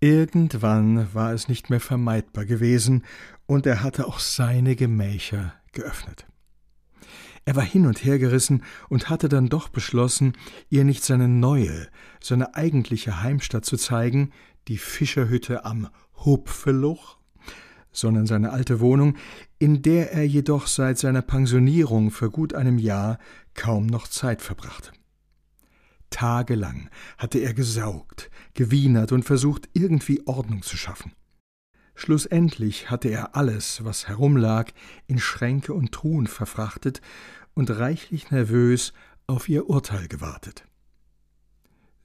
Irgendwann war es nicht mehr vermeidbar gewesen, und er hatte auch seine Gemächer geöffnet. Er war hin und her gerissen und hatte dann doch beschlossen, ihr nicht seine neue, seine eigentliche Heimstatt zu zeigen, die Fischerhütte am Hupfeluch, sondern seine alte Wohnung, in der er jedoch seit seiner Pensionierung vor gut einem Jahr kaum noch Zeit verbrachte. Tagelang hatte er gesaugt, gewienert und versucht, irgendwie Ordnung zu schaffen. Schlussendlich hatte er alles, was herumlag, in Schränke und Truhen verfrachtet und reichlich nervös auf ihr Urteil gewartet.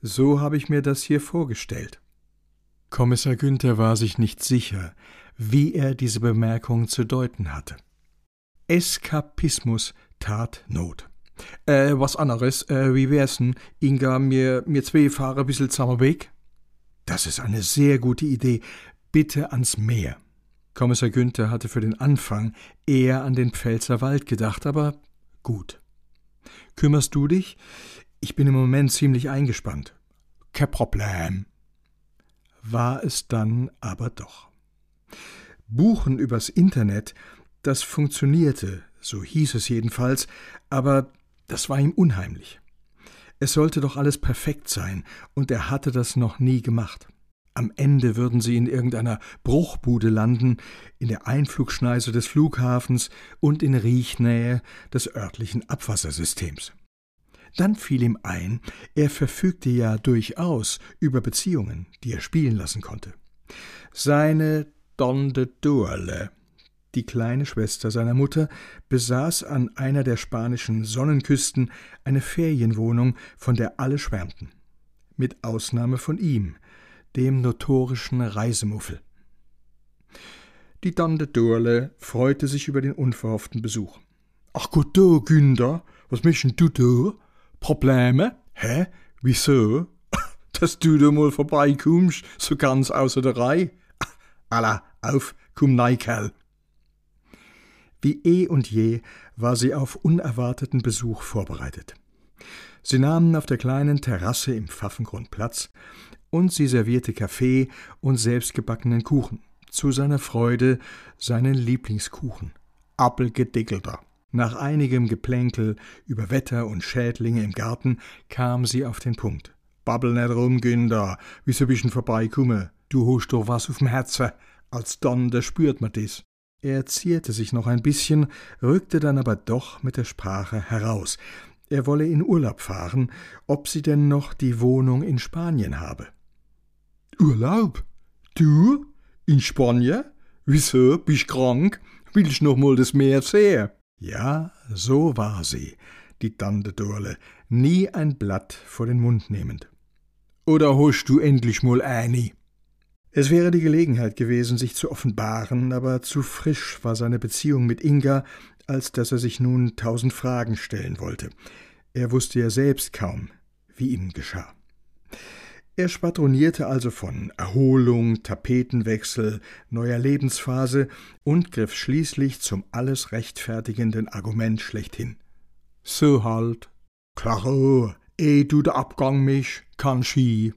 So habe ich mir das hier vorgestellt. Kommissar Günther war sich nicht sicher, wie er diese Bemerkung zu deuten hatte. Eskapismus tat Not. Äh, was anderes, äh, wie wär's denn, Inga, mir, mir zwei fahren ein bisschen zusammen weg? Das ist eine sehr gute Idee. Bitte ans Meer. Kommissar Günther hatte für den Anfang eher an den Pfälzer Wald gedacht, aber Gut. Kümmerst du dich? Ich bin im Moment ziemlich eingespannt. Kein Problem. War es dann aber doch. Buchen übers Internet, das funktionierte, so hieß es jedenfalls, aber das war ihm unheimlich. Es sollte doch alles perfekt sein, und er hatte das noch nie gemacht. Am Ende würden sie in irgendeiner Bruchbude landen, in der Einflugschneise des Flughafens und in Riechnähe des örtlichen Abwassersystems. Dann fiel ihm ein, er verfügte ja durchaus über Beziehungen, die er spielen lassen konnte. Seine Donde Durle, die kleine Schwester seiner Mutter, besaß an einer der spanischen Sonnenküsten eine Ferienwohnung, von der alle schwärmten. Mit Ausnahme von ihm, dem notorischen Reisemuffel. Die Tante Dorle freute sich über den unverhofften Besuch. Ach gut, du, Günther, was möchten du da? Probleme? Hä? Wieso? Dass du da mal vorbeikommst, so ganz außer der Reihe? Alla, auf, komm nei, Kerl. Wie eh und je war sie auf unerwarteten Besuch vorbereitet. Sie nahmen auf der kleinen Terrasse im Pfaffengrund Platz, und sie servierte Kaffee und selbstgebackenen Kuchen. Zu seiner Freude seinen Lieblingskuchen. Appelgedickelter. Nach einigem Geplänkel über Wetter und Schädlinge im Garten kam sie auf den Punkt. Babbel nicht rum, Günder, wieso bist du vorbeikumme? Du hast doch was auf'm Herzen, als dann, da spürt man dis. Er zierte sich noch ein bisschen, rückte dann aber doch mit der Sprache heraus. Er wolle in Urlaub fahren, ob sie denn noch die Wohnung in Spanien habe. Urlaub? Du? In Spanien? Wieso? Bist krank? Willst noch mal das Meer sehen? Ja, so war sie, die Tante Dorle, nie ein Blatt vor den Mund nehmend. Oder hast du endlich mal eine? Es wäre die Gelegenheit gewesen, sich zu offenbaren, aber zu frisch war seine Beziehung mit Inga, als dass er sich nun tausend Fragen stellen wollte. Er wusste ja selbst kaum, wie ihm geschah. Er schwadronierte also von Erholung, Tapetenwechsel, neuer Lebensphase und griff schließlich zum alles rechtfertigenden Argument schlechthin. So halt. Klaro, eh du der Abgang mich, kann Ski.